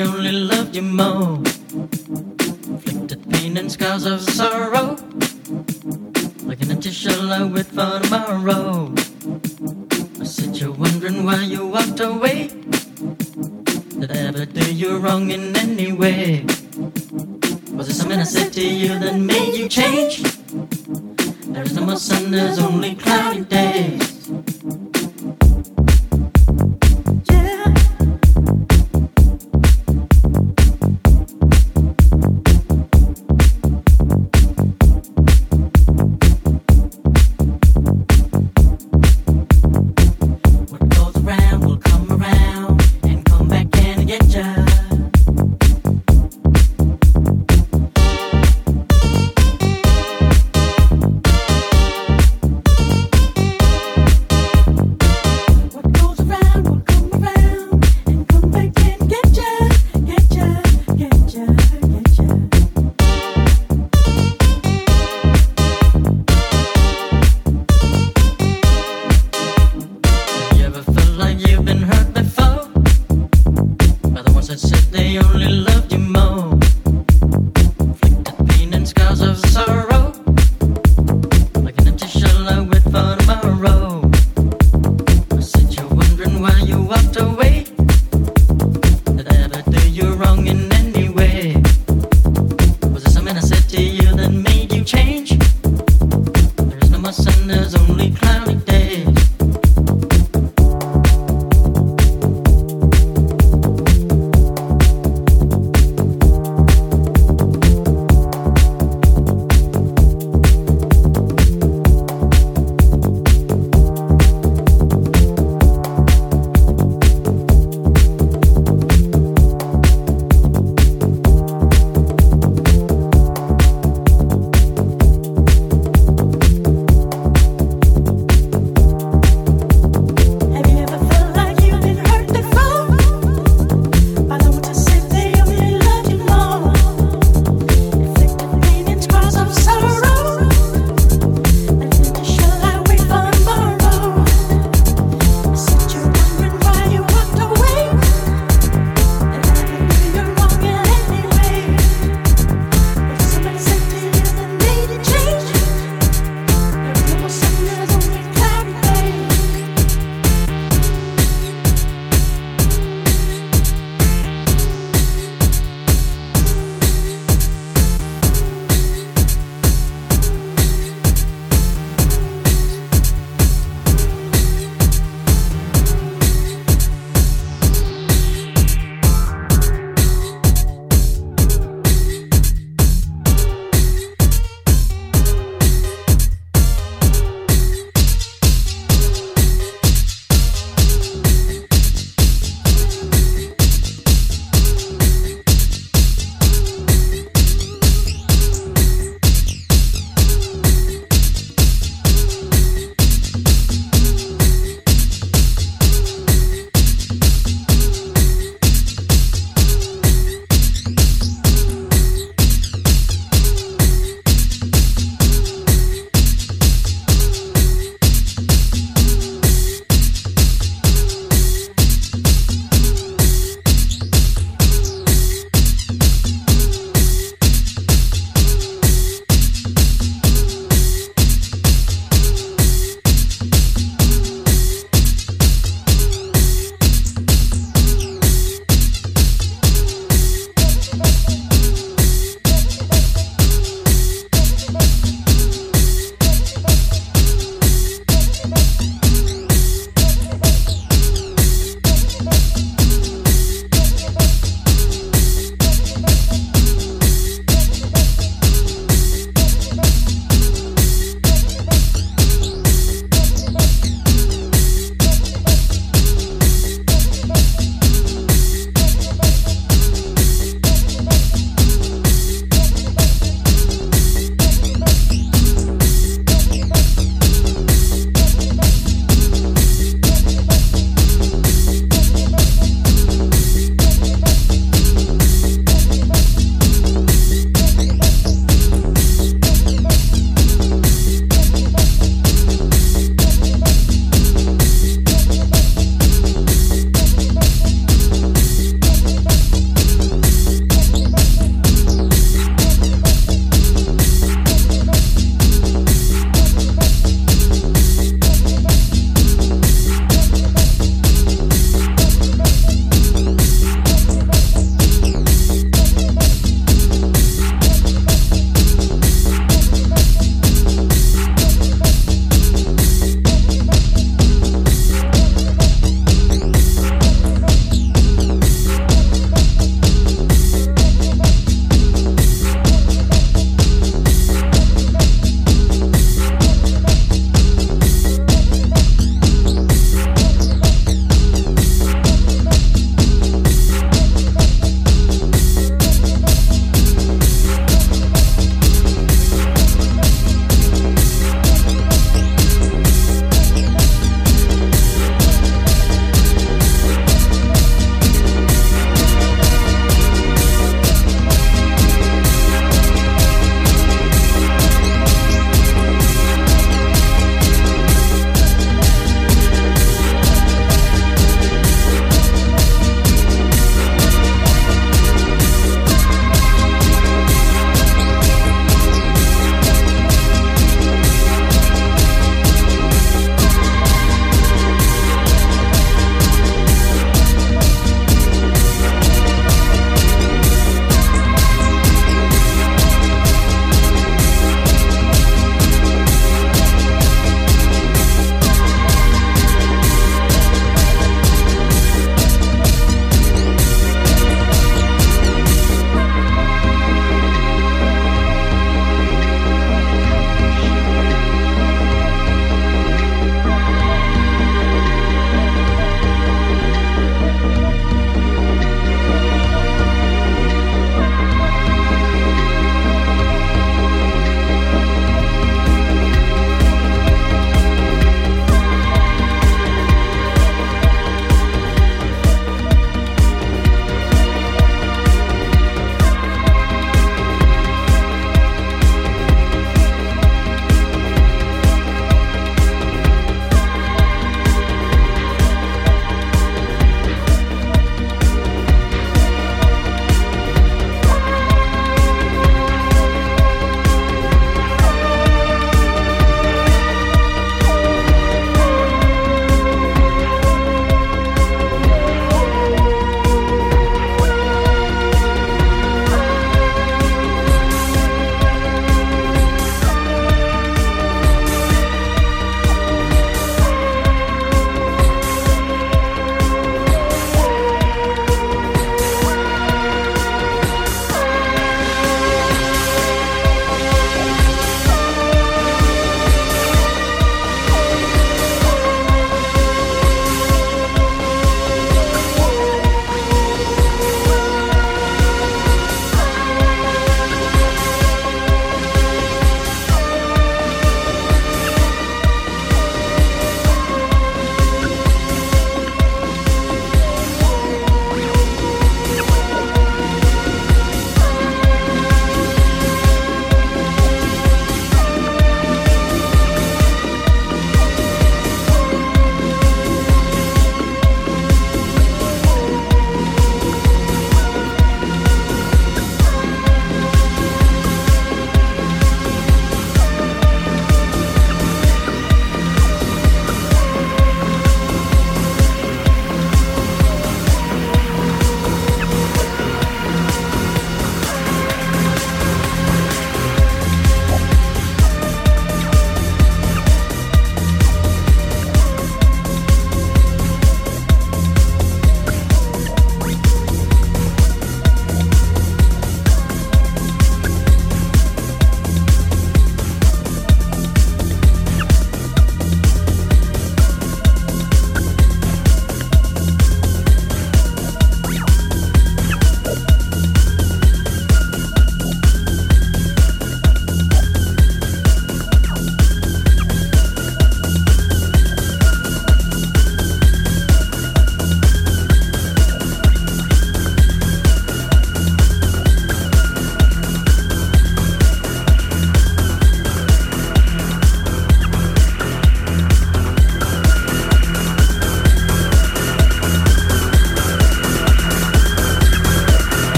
they only loved you more. Inflicted pain and scars of sorrow, like an empty shell I wait for tomorrow. I said you're wondering why you walked away. Did I ever do you wrong in any way? Was it something I said to you that made you change? There is no more sun, there's only cloudy days.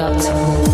Got